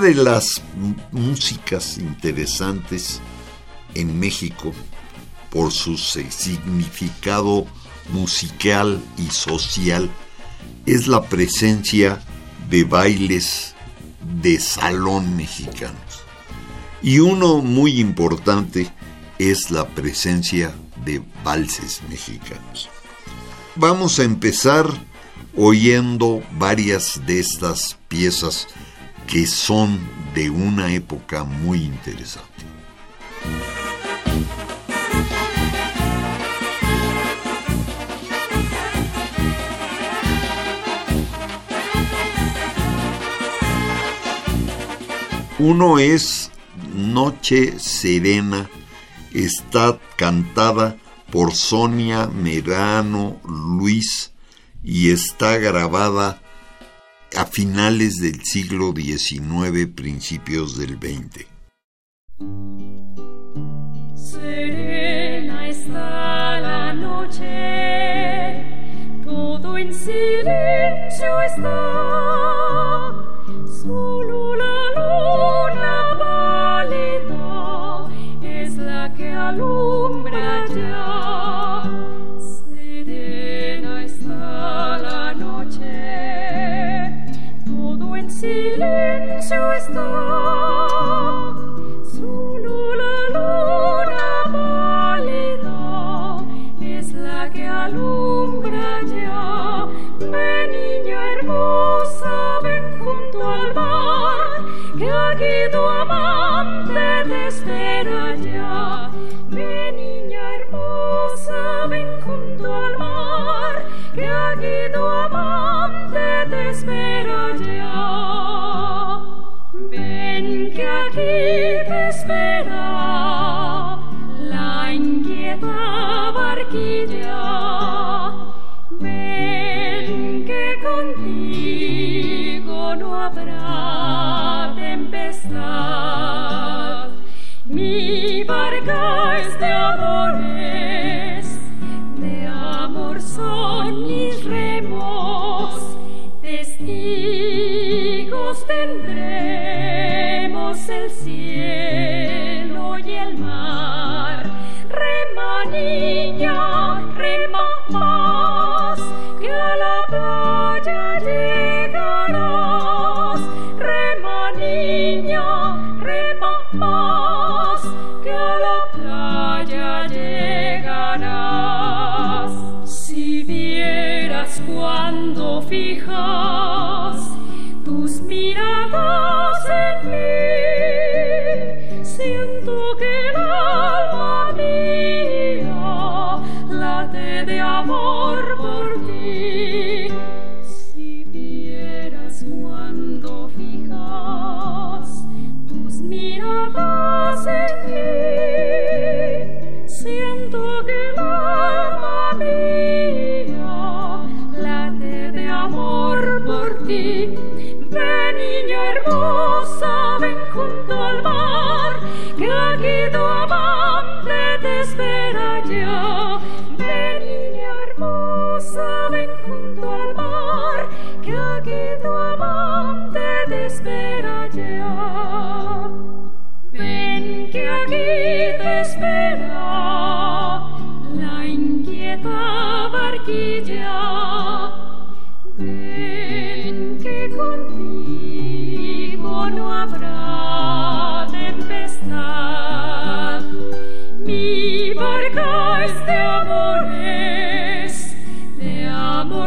De las músicas interesantes en México por su significado musical y social es la presencia de bailes de salón mexicanos. Y uno muy importante es la presencia de valses mexicanos. Vamos a empezar oyendo varias de estas piezas que son de una época muy interesante. Uno es Noche Serena, está cantada por Sonia Merano Luis y está grabada a finales del siglo XIX, principios del XX. Serena está la noche, todo en silencio está, solo la luna pálida es la que alumbra ya. Silencio está. Solo la luna pálida es la que alumbra ya. Ven niña hermosa, ven junto al mar, que aquí tu amante te espera ya. Ven ven junto al mar, que tu amante te espera ya. Ven que aquí te espera la inquieta barquilla. Ven que contigo no habrá tempestad. Mi barca es de amores, de amor son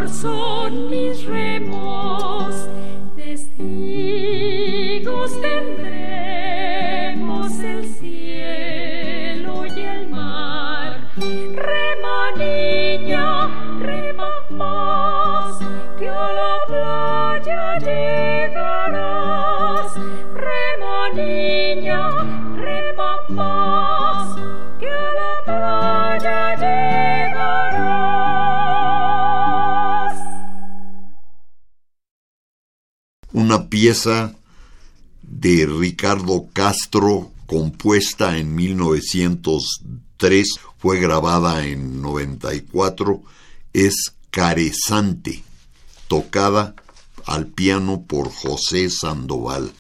son mis remos, testigos tendremos una pieza de Ricardo Castro compuesta en 1903, fue grabada en 94, es Caresante, tocada al piano por José Sandoval.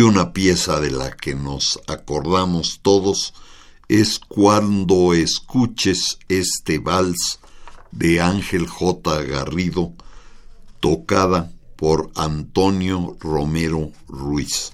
Y una pieza de la que nos acordamos todos es Cuando escuches este vals de Ángel J. Garrido, tocada por Antonio Romero Ruiz.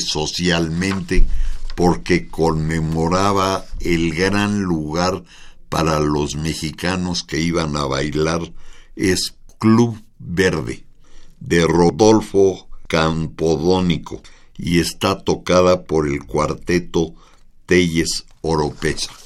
Socialmente porque conmemoraba el gran lugar para los mexicanos que iban a bailar es Club Verde de Rodolfo Campodónico y está tocada por el cuarteto Telles Oropesa.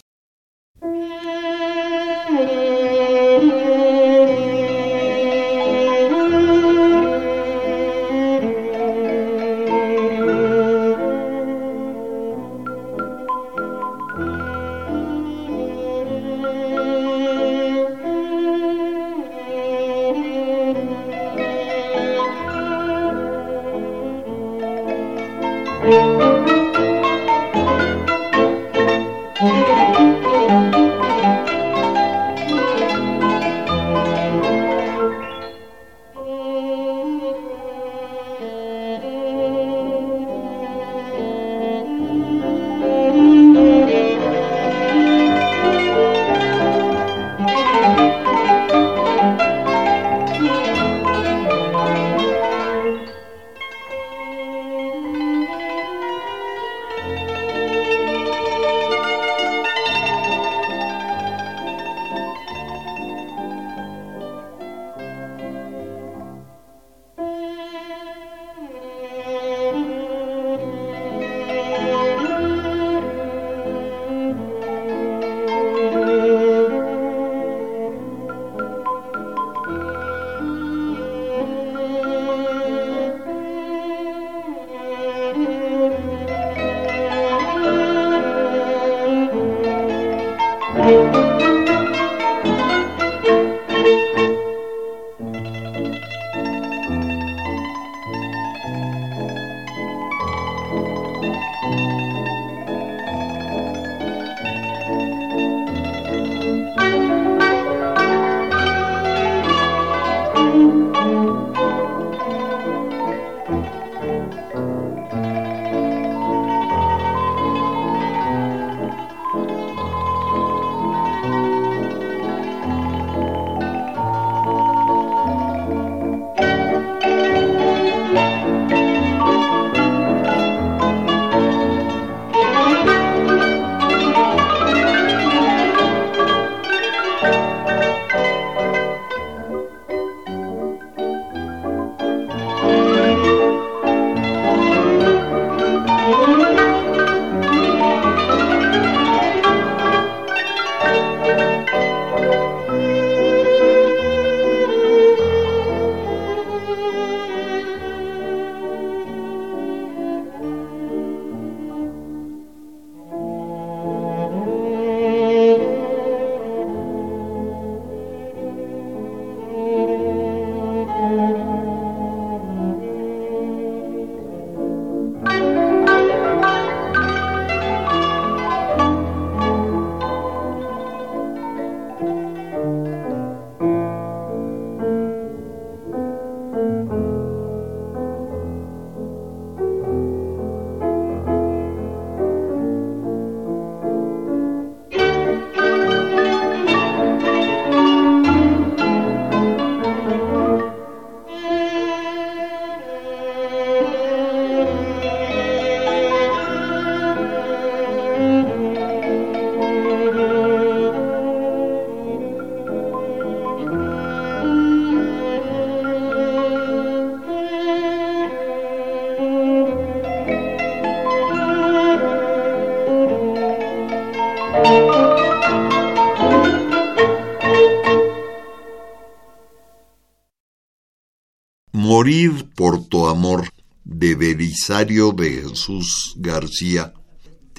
De Jesús García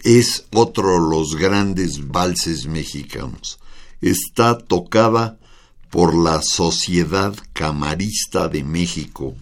es otro de los grandes valses mexicanos. Está tocada por la Sociedad Camarista de México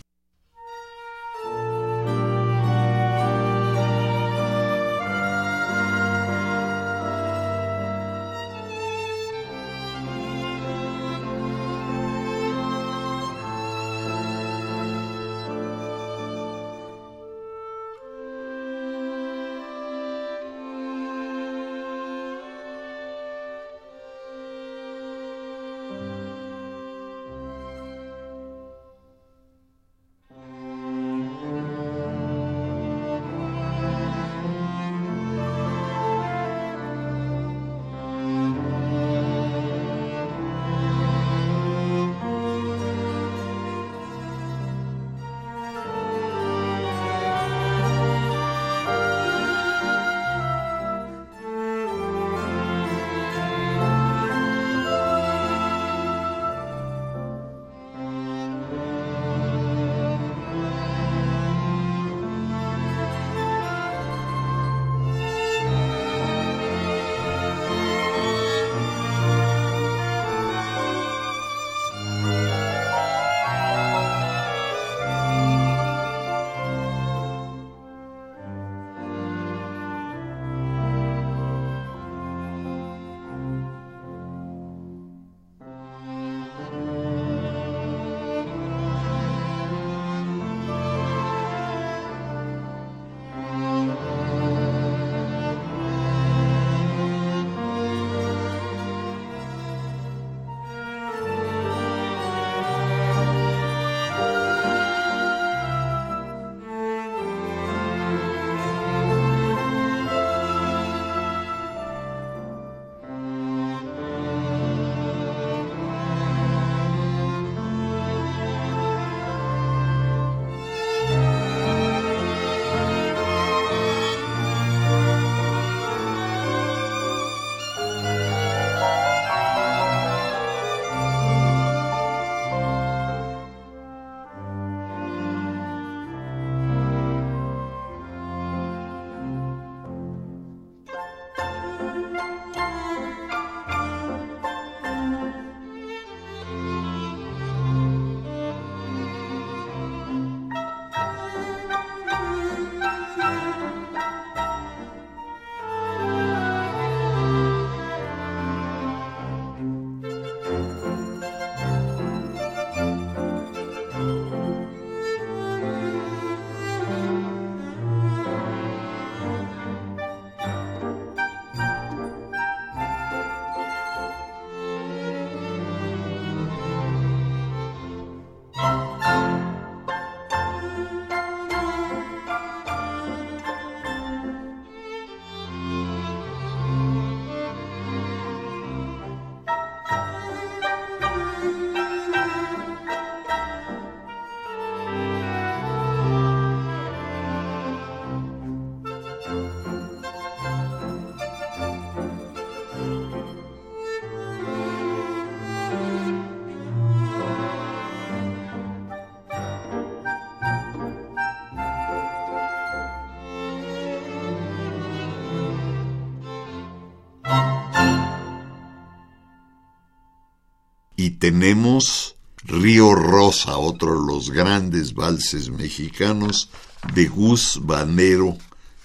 tenemos Río Rosa, otro de los grandes valses mexicanos de Gus Banero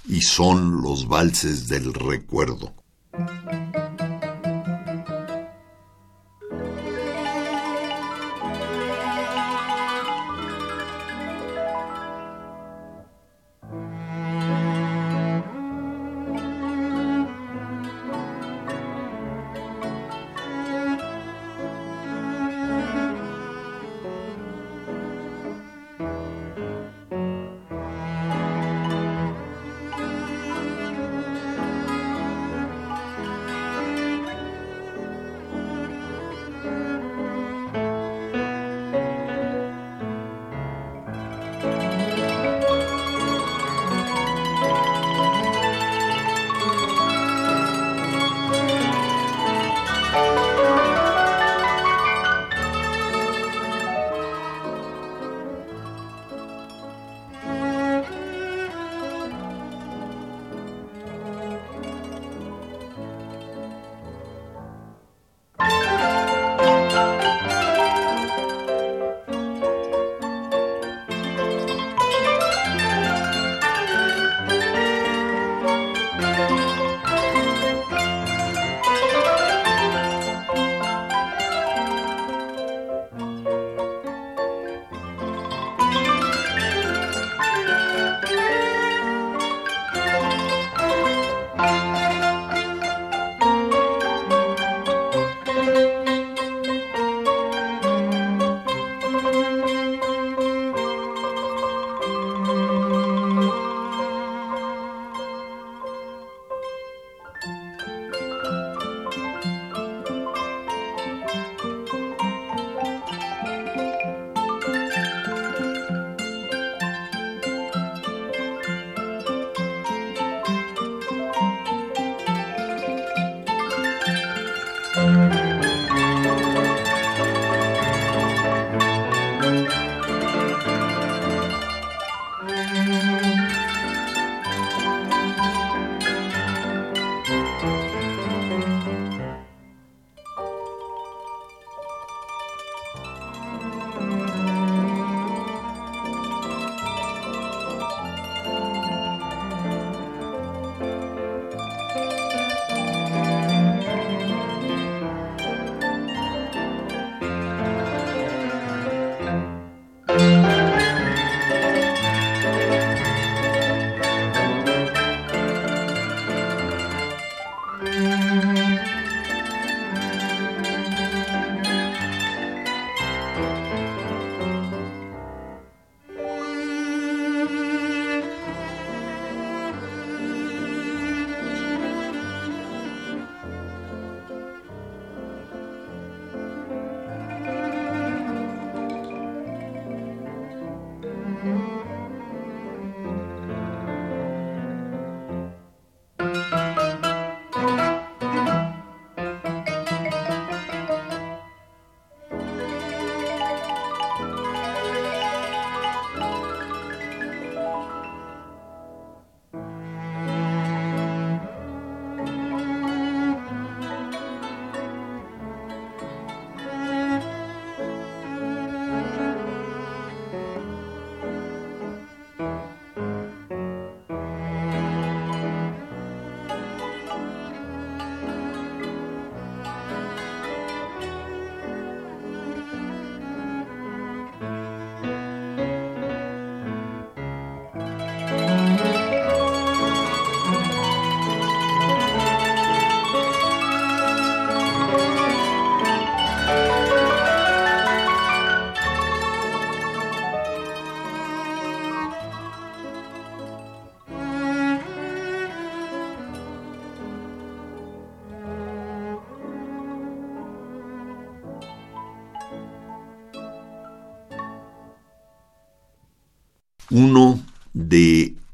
y son los valses del recuerdo.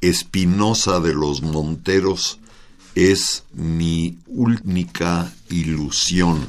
Espinosa de los Monteros es mi única ilusión.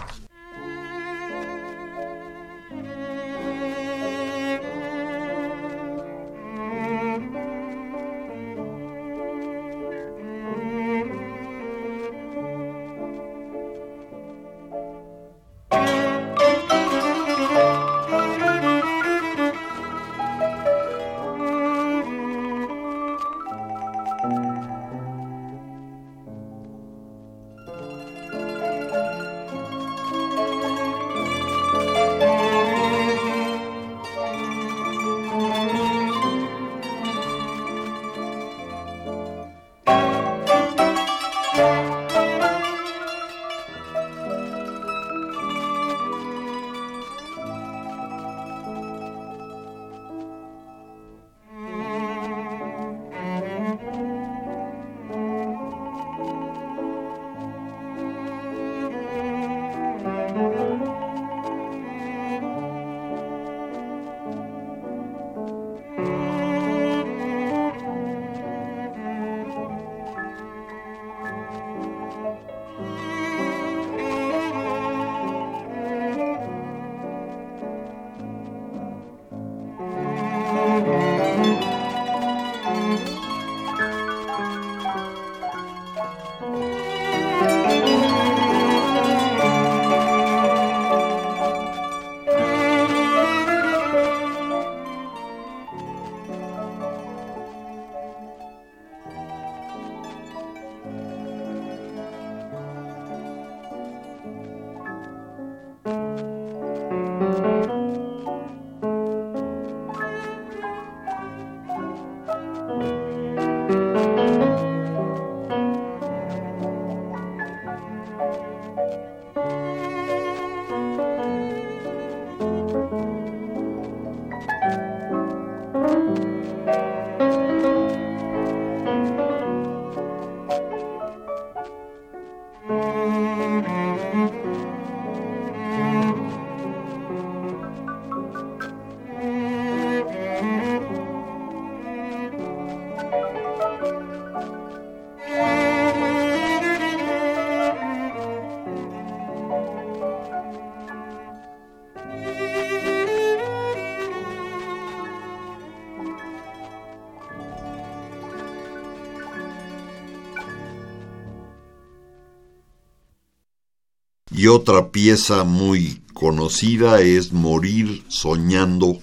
Y otra pieza muy conocida es Morir soñando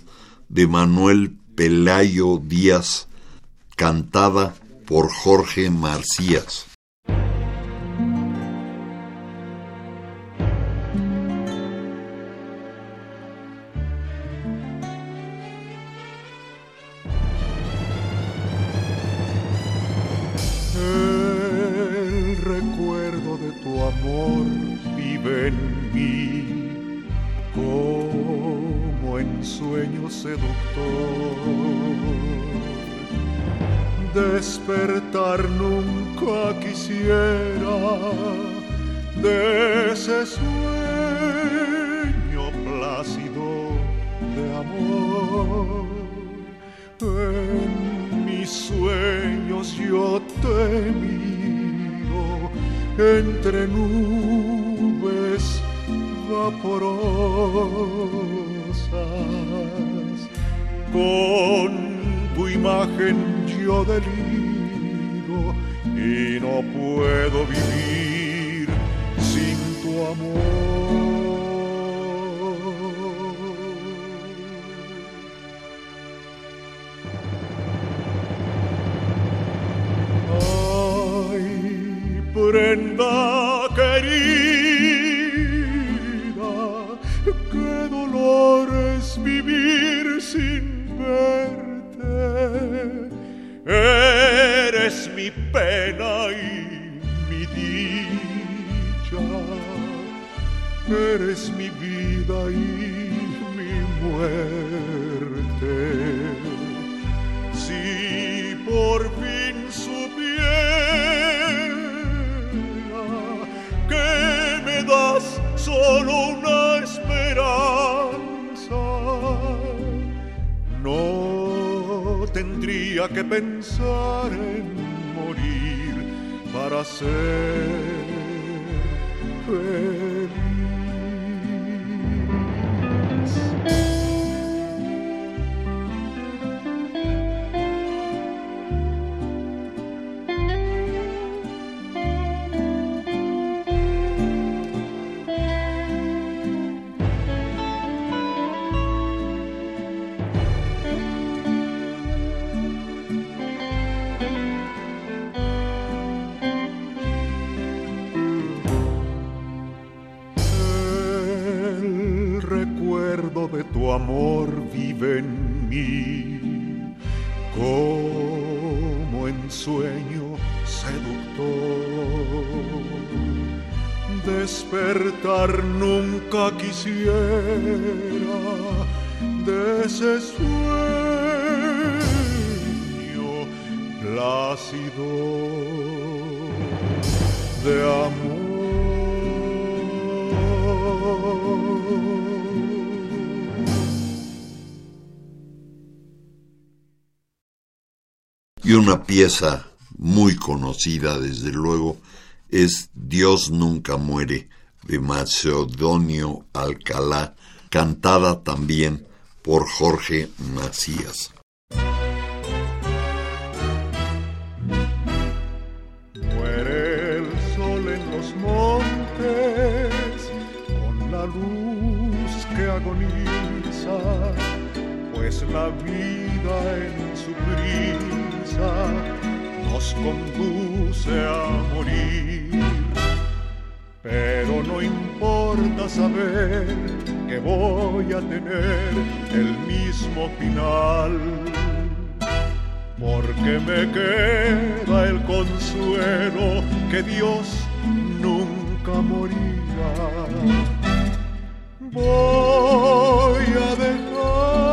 de Manuel Pelayo Díaz, cantada por Jorge Marcías. Jesús. tendría que pensar en morir para ser feliz. Pieza muy conocida, desde luego, es Dios nunca muere, de Macedonio Alcalá, cantada también por Jorge Macías. Muere el sol en los montes con la luz que agoniza, pues la vida en su nos conduce a morir. Pero no importa saber que voy a tener el mismo final porque me queda el consuelo que Dios nunca morirá. Voy a dejar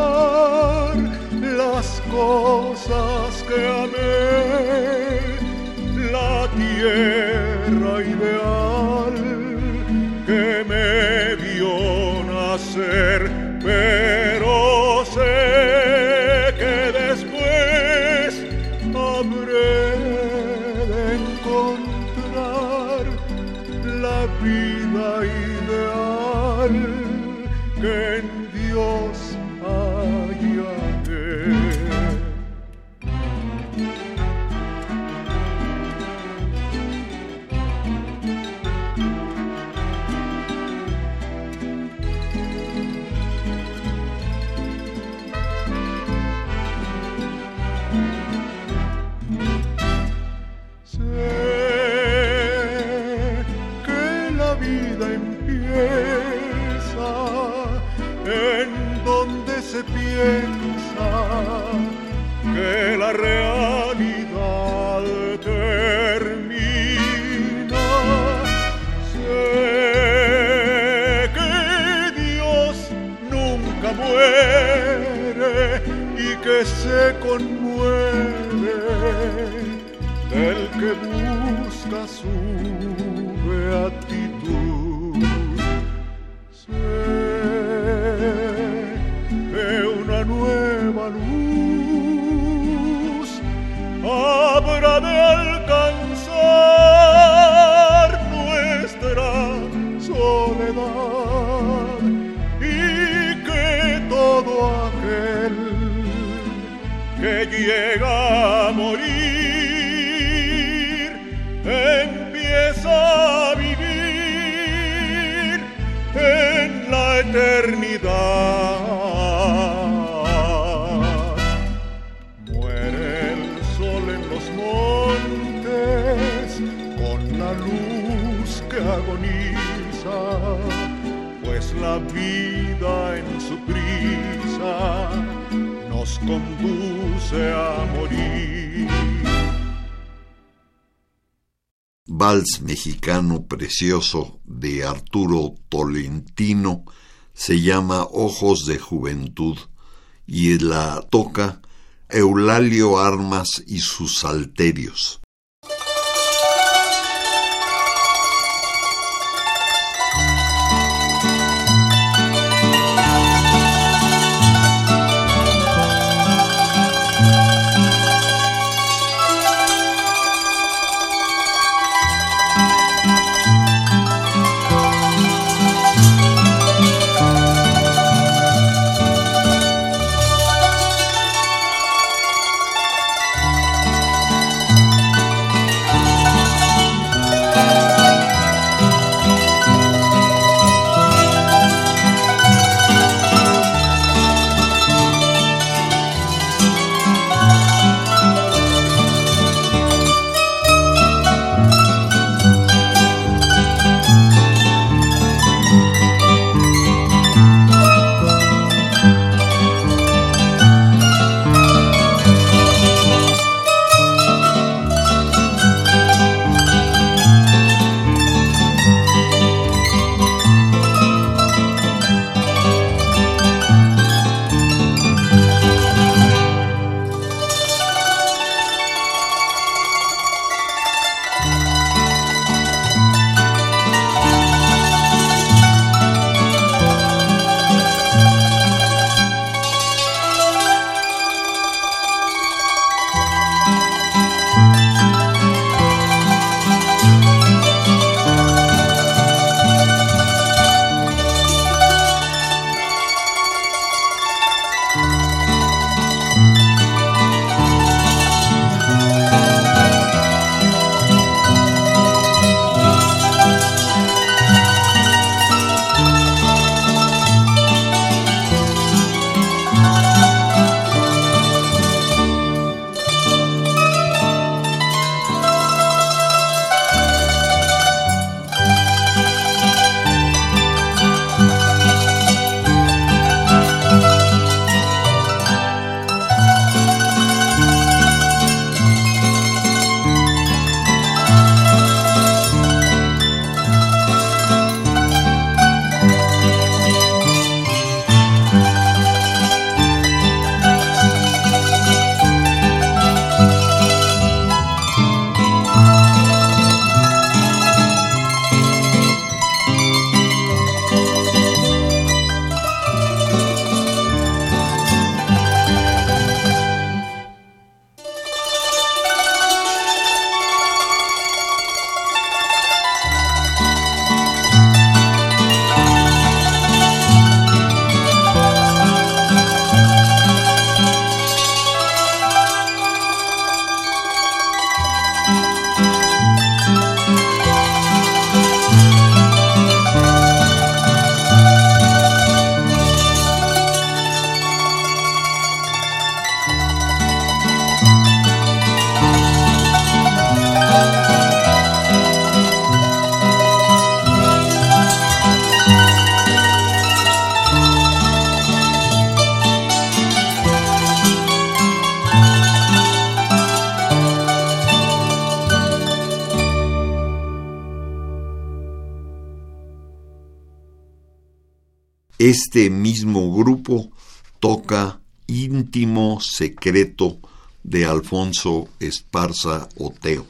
las cosas Mexicano precioso de Arturo Tolentino se llama Ojos de Juventud y la toca Eulalio Armas y sus Salterios. Este mismo grupo toca íntimo secreto de Alfonso Esparza Oteo.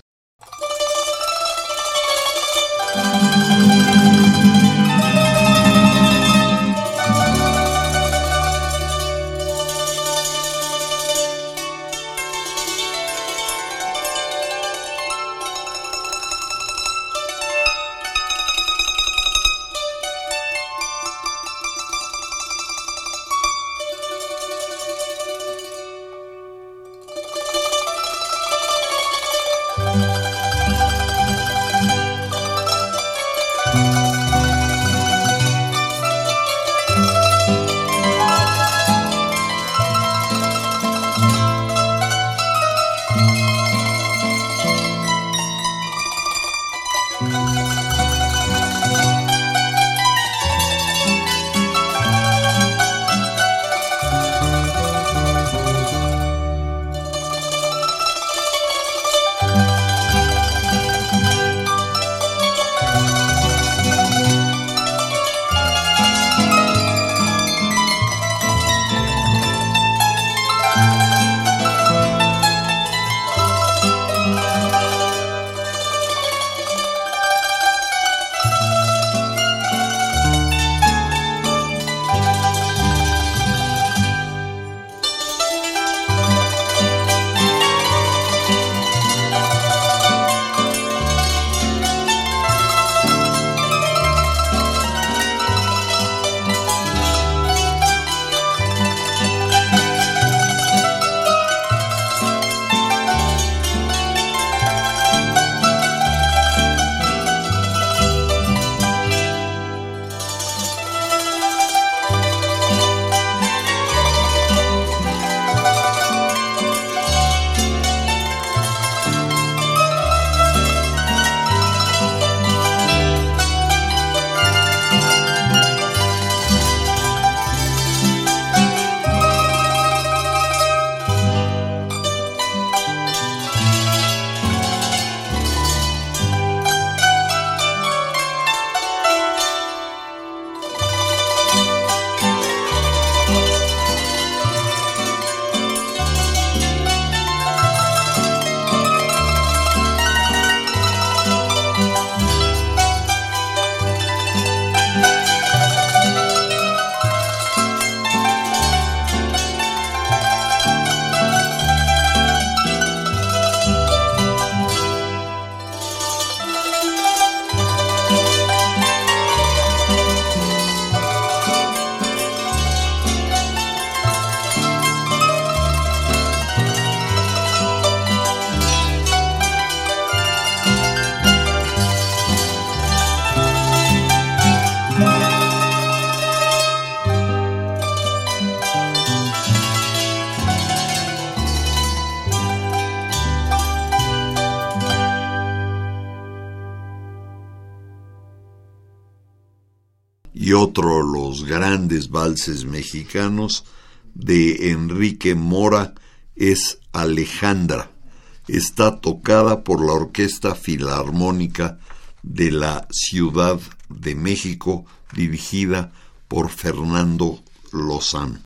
Grandes valses mexicanos de Enrique Mora es Alejandra. Está tocada por la Orquesta Filarmónica de la Ciudad de México dirigida por Fernando Lozano.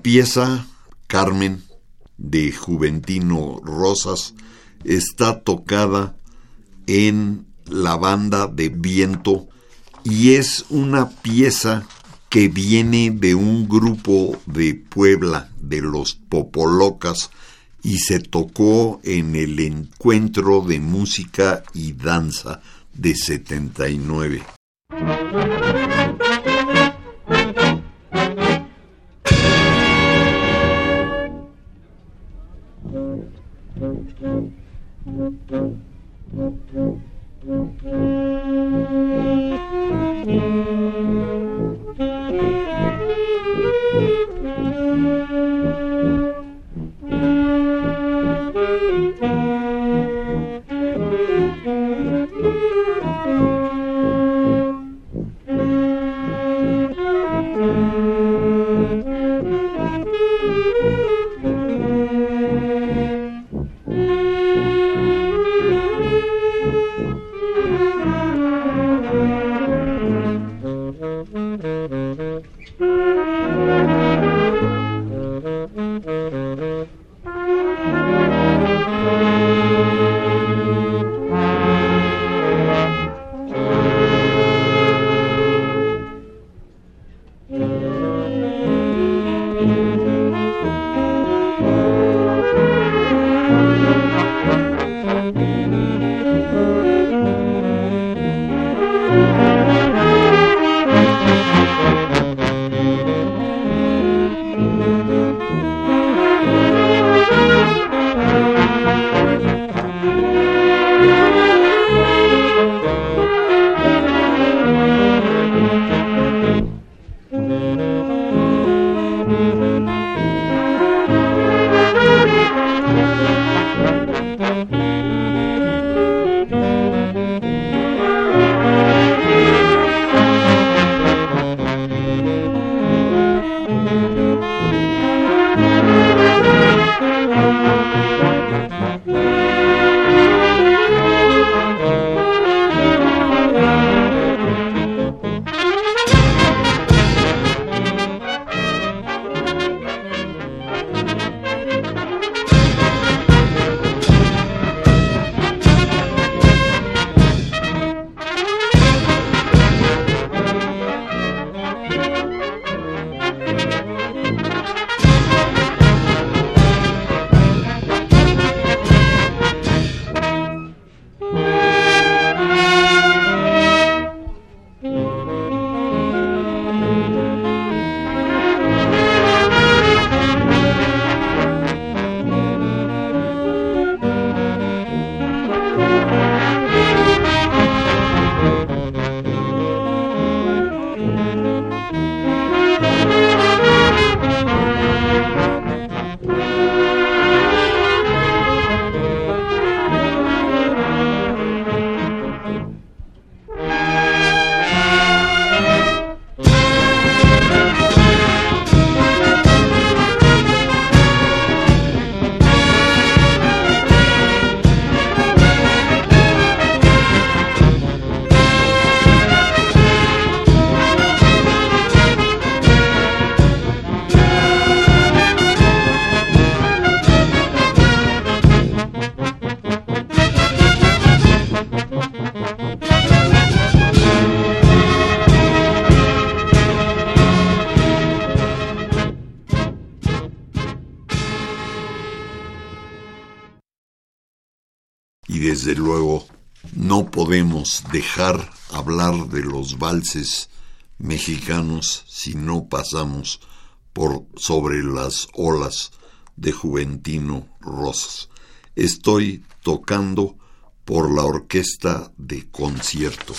Una pieza, Carmen, de Juventino Rosas, está tocada en la banda de viento y es una pieza que viene de un grupo de Puebla, de los Popolocas, y se tocó en el encuentro de música y danza de 79. Dejar hablar de los valses mexicanos si no pasamos por sobre las olas de Juventino Rosas. Estoy tocando por la orquesta de concierto.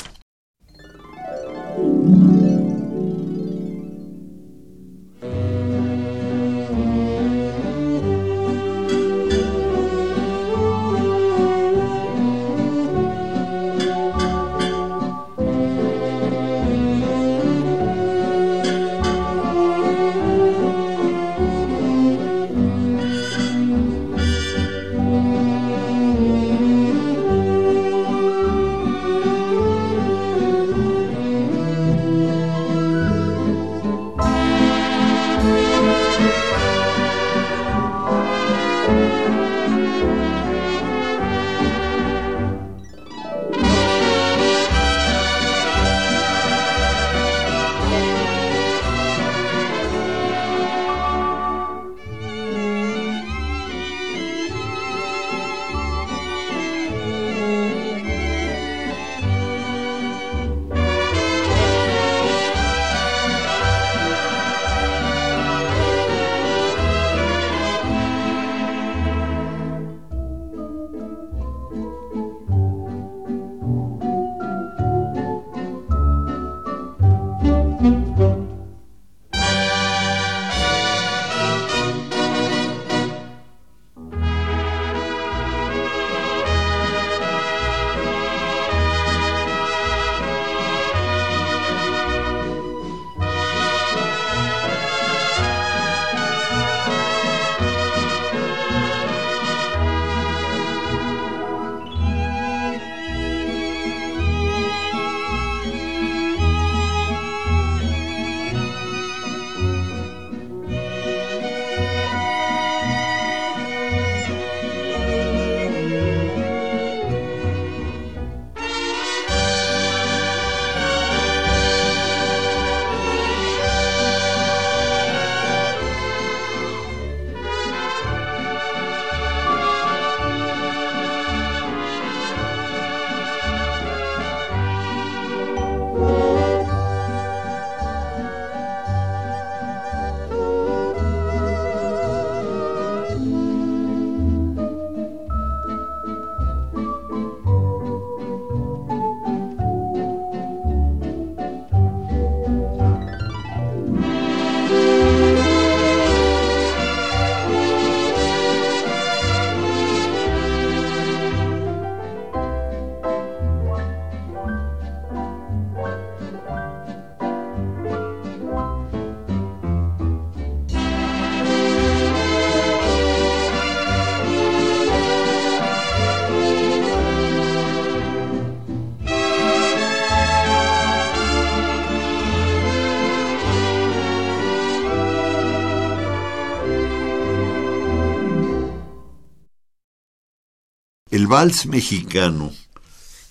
Vals mexicano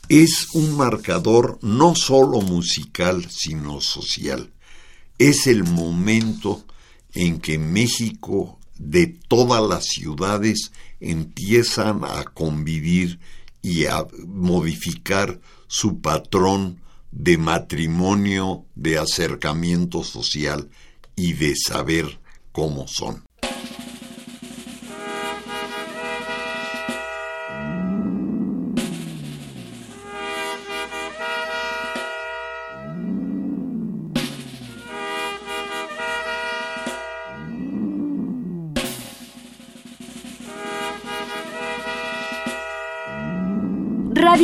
es un marcador no solo musical, sino social. Es el momento en que México de todas las ciudades empiezan a convivir y a modificar su patrón de matrimonio, de acercamiento social y de saber cómo son.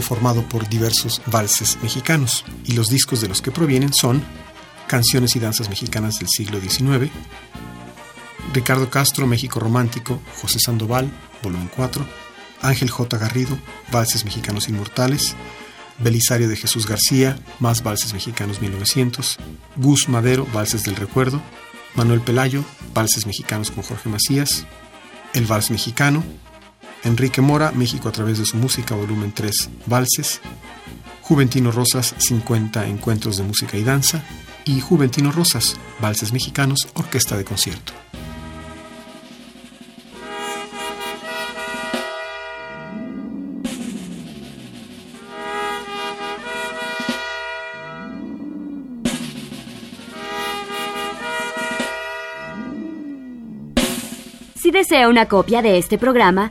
Formado por diversos valses mexicanos y los discos de los que provienen son Canciones y Danzas Mexicanas del siglo XIX, Ricardo Castro, México Romántico, José Sandoval, volumen 4, Ángel J. Garrido, Valses Mexicanos Inmortales, Belisario de Jesús García, Más Valses Mexicanos 1900, Gus Madero, Valses del Recuerdo, Manuel Pelayo, Valses Mexicanos con Jorge Macías, El Vals Mexicano, Enrique Mora, México a través de su música, volumen 3, Valses, Juventino Rosas, 50 encuentros de música y danza, y Juventino Rosas, Valses Mexicanos, Orquesta de Concierto. Si desea una copia de este programa,